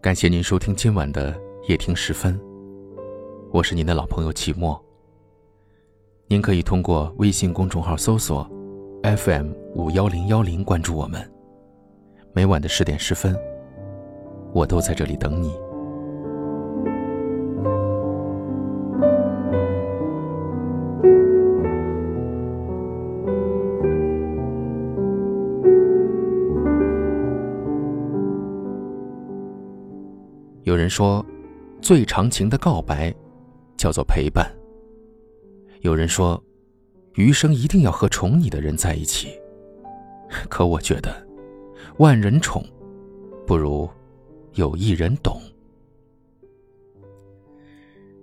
感谢您收听今晚的夜听时分，我是您的老朋友齐墨。您可以通过微信公众号搜索 “FM 五幺零幺零”关注我们，每晚的十点十分，我都在这里等你。人说，最长情的告白，叫做陪伴。有人说，余生一定要和宠你的人在一起。可我觉得，万人宠，不如有一人懂。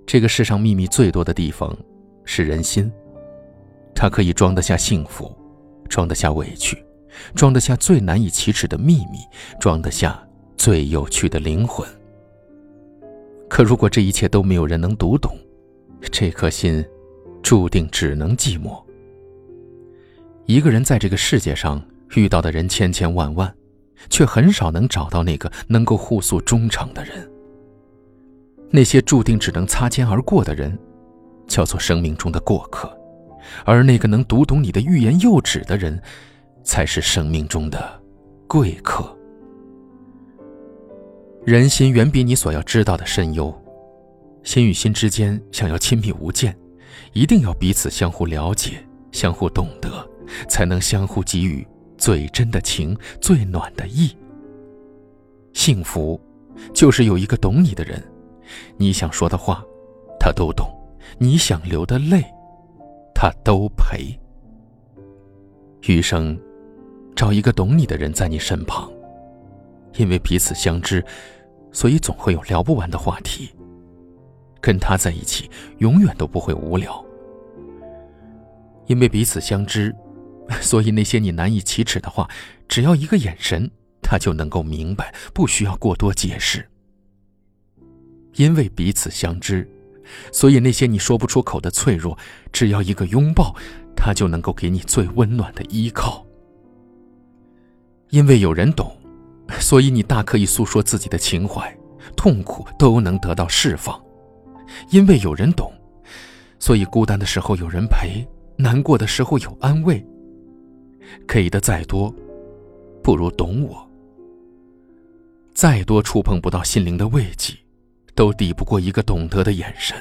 这个世上秘密最多的地方，是人心。它可以装得下幸福，装得下委屈，装得下最难以启齿的秘密，装得下最有趣的灵魂。可如果这一切都没有人能读懂，这颗心，注定只能寂寞。一个人在这个世界上遇到的人千千万万，却很少能找到那个能够互诉衷肠的人。那些注定只能擦肩而过的人，叫做生命中的过客；而那个能读懂你的欲言又止的人，才是生命中的贵客。人心远比你所要知道的深幽，心与心之间想要亲密无间，一定要彼此相互了解、相互懂得，才能相互给予最真的情、最暖的意。幸福，就是有一个懂你的人，你想说的话，他都懂；你想流的泪，他都陪。余生，找一个懂你的人在你身旁。因为彼此相知，所以总会有聊不完的话题。跟他在一起，永远都不会无聊。因为彼此相知，所以那些你难以启齿的话，只要一个眼神，他就能够明白，不需要过多解释。因为彼此相知，所以那些你说不出口的脆弱，只要一个拥抱，他就能够给你最温暖的依靠。因为有人懂。所以你大可以诉说自己的情怀，痛苦都能得到释放，因为有人懂，所以孤单的时候有人陪，难过的时候有安慰。给的再多，不如懂我。再多触碰不到心灵的慰藉，都抵不过一个懂得的眼神；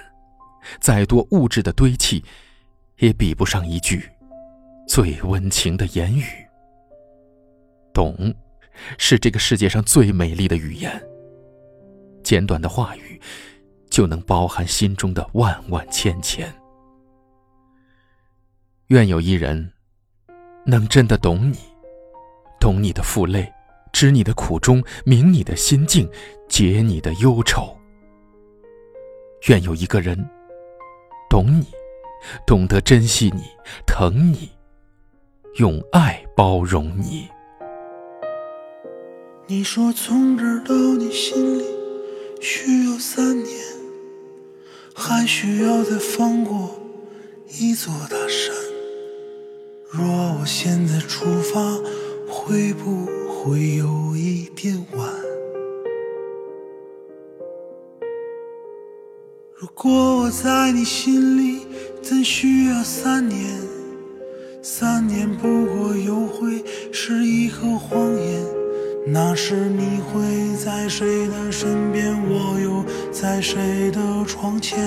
再多物质的堆砌，也比不上一句最温情的言语。懂。是这个世界上最美丽的语言。简短的话语，就能包含心中的万万千千。愿有一人，能真的懂你，懂你的负累，知你的苦衷，明你的心境，解你的忧愁。愿有一个人，懂你，懂得珍惜你，疼你，用爱包容你。你说从这儿到你心里需要三年，还需要再翻过一座大山。若我现在出发，会不会有一点晚？如果我在你心里真需要三年？三年不过又会是一个谎言。那时你会在谁的身边？我又在谁的窗前？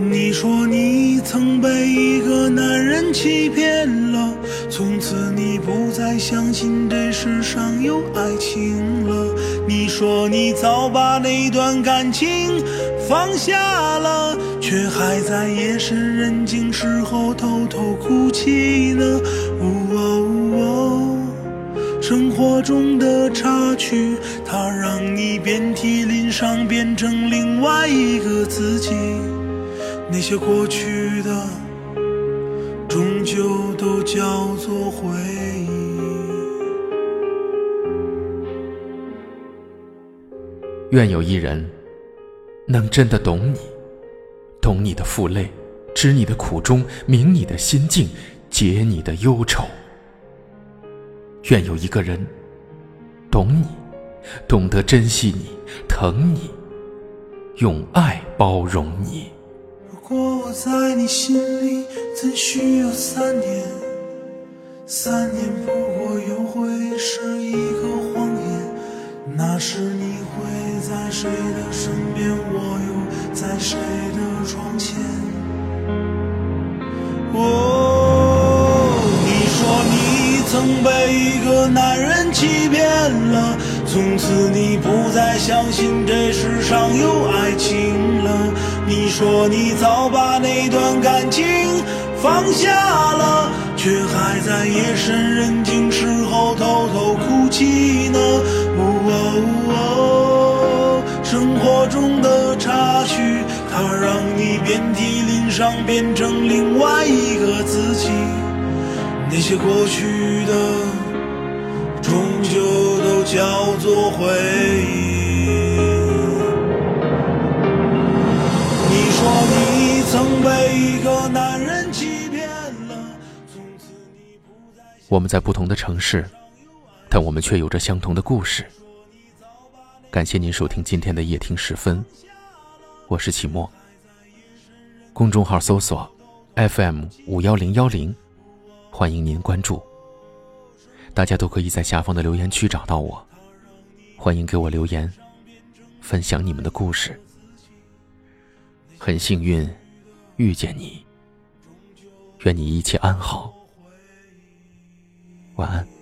你说你曾被一个男人欺骗了，从此你不再相信这世上有爱情了。你说你早把那段感情放下了，却还在夜深人静时候偷偷哭泣呢。生活中的插曲，它让你遍体鳞伤，变成另外一个自己。那些过去的，终究都叫做回忆。愿有一人，能真的懂你，懂你的负累，知你的苦衷，明你的心境，解你的忧愁。愿有一个人懂你，懂得珍惜你，疼你，用爱包容你。如果我在你心里怎需要三年？三年不过又会是一个谎言。那时你会在谁的身边？我又在谁的窗前？哦，你说你曾被一个男人欺骗了，从此你不再相信这世上有爱情了。你说你早把那段感情放下了，却还在夜深人静时候偷偷哭泣呢。哦，生活中的插曲，它让你遍体鳞伤，变成另外一个自己。那些过去的，叫做回忆。你说你曾被一个男人欺骗了，从此你不再我们在不同的城市，但我们却有着相同的故事。感谢您收听今天的夜听时分，我是启墨。公众号搜索 FM 五幺零幺零，欢迎您关注。大家都可以在下方的留言区找到我，欢迎给我留言，分享你们的故事。很幸运遇见你，愿你一切安好，晚安。